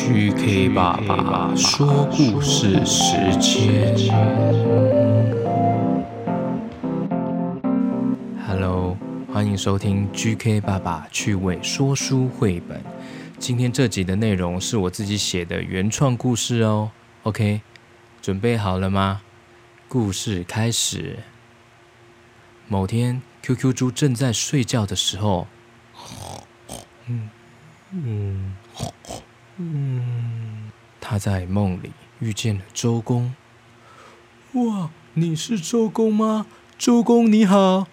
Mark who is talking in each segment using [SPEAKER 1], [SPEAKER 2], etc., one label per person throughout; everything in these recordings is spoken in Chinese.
[SPEAKER 1] GK 爸爸说故事时间。Hello，欢迎收听 GK 爸爸趣味说书绘本。今天这集的内容是我自己写的原创故事哦。OK，准备好了吗？故事开始。某天，QQ 猪正在睡觉的时候，嗯嗯嗯，他在梦里遇见了周公。哇，你是周公吗？周公你好。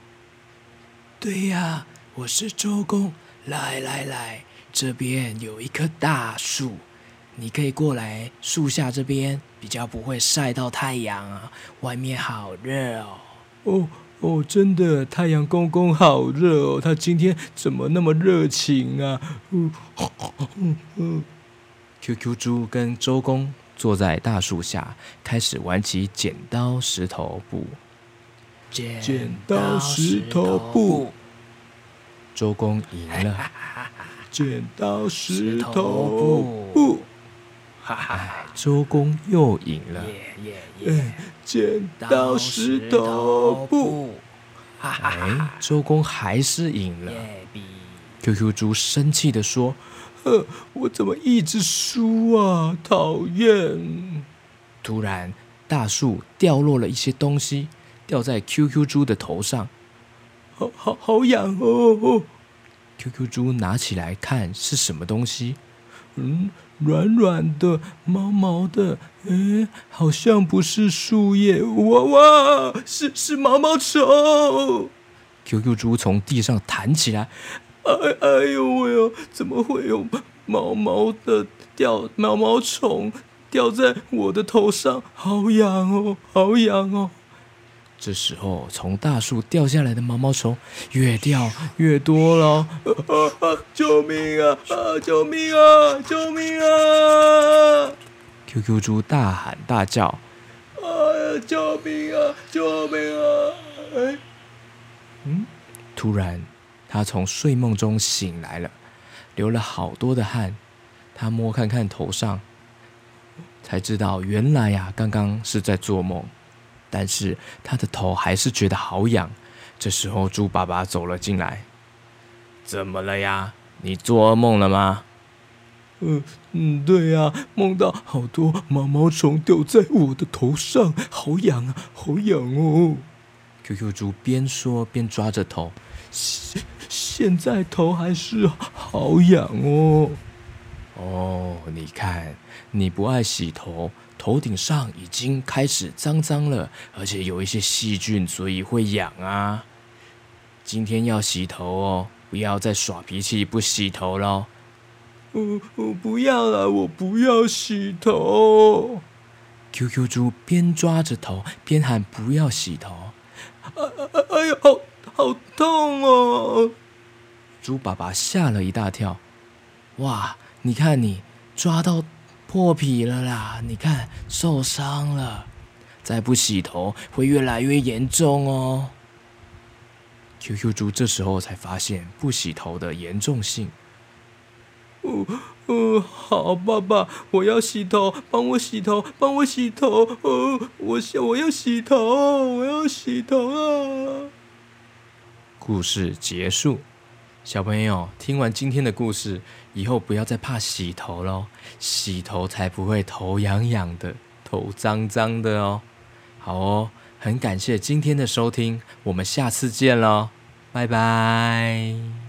[SPEAKER 2] 对呀，我是周公。来来来，这边有一棵大树，你可以过来树下这边，比较不会晒到太阳啊。外面好热哦。
[SPEAKER 1] 哦。哦，真的，太阳公公好热哦！他今天怎么那么热情啊？嗯嗯嗯。QQ 猪跟周公坐在大树下，开始玩起剪刀石头布。
[SPEAKER 2] 剪刀石头布，
[SPEAKER 1] 周公赢了。
[SPEAKER 2] 剪刀石头布。
[SPEAKER 1] 哈哈，周公又赢了。
[SPEAKER 2] 剪刀石头布，
[SPEAKER 1] 哈哈，周公还是赢了。QQ 猪生气的说：“呃，我怎么一直输啊？讨厌！”突然，大树掉落了一些东西，掉在 QQ 猪的头上，好好好痒哦！QQ 猪拿起来看是什么东西？嗯。软软的、毛毛的，哎，好像不是树叶，哇哇，是是毛毛虫！QQ 猪从地上弹起来，哎哎呦喂呦，怎么会有毛毛的掉毛毛虫掉在我的头上？好痒哦，好痒哦！这时候，从大树掉下来的毛毛虫越掉越多了。救命啊！啊！救命啊！救命啊！QQ 猪大喊大叫：“哎呀！救命啊！救命啊！”哎，嗯，突然，他从睡梦中醒来了，流了好多的汗。他摸看看头上，才知道原来呀，刚刚是在做梦。但是他的头还是觉得好痒。这时候，猪爸爸走了进来。怎么了呀？你做噩梦了吗？嗯嗯，对呀，梦到好多毛毛虫掉在我的头上，好痒啊，好痒哦。QQ 猪边说边抓着头，现现在头还是好痒哦。哦，你看，你不爱洗头。头顶上已经开始脏脏了，而且有一些细菌，所以会痒啊。今天要洗头哦，不要再耍脾气不洗头喽。我我不要了，我不要洗头。QQ 猪边抓着头边喊：“不要洗头！”哎哎哎呦，好好痛哦！猪爸爸吓了一大跳。哇，你看你抓到。破皮了啦！你看，受伤了，再不洗头会越来越严重哦。QQ 猪这时候才发现不洗头的严重性。哦哦，好，爸爸，我要洗头，帮我洗头，帮我洗头。哦，我我要洗头，我要洗头啊！故事结束。小朋友，听完今天的故事以后，不要再怕洗头喽，洗头才不会头痒痒的、头脏脏的哦。好哦，很感谢今天的收听，我们下次见喽，拜拜。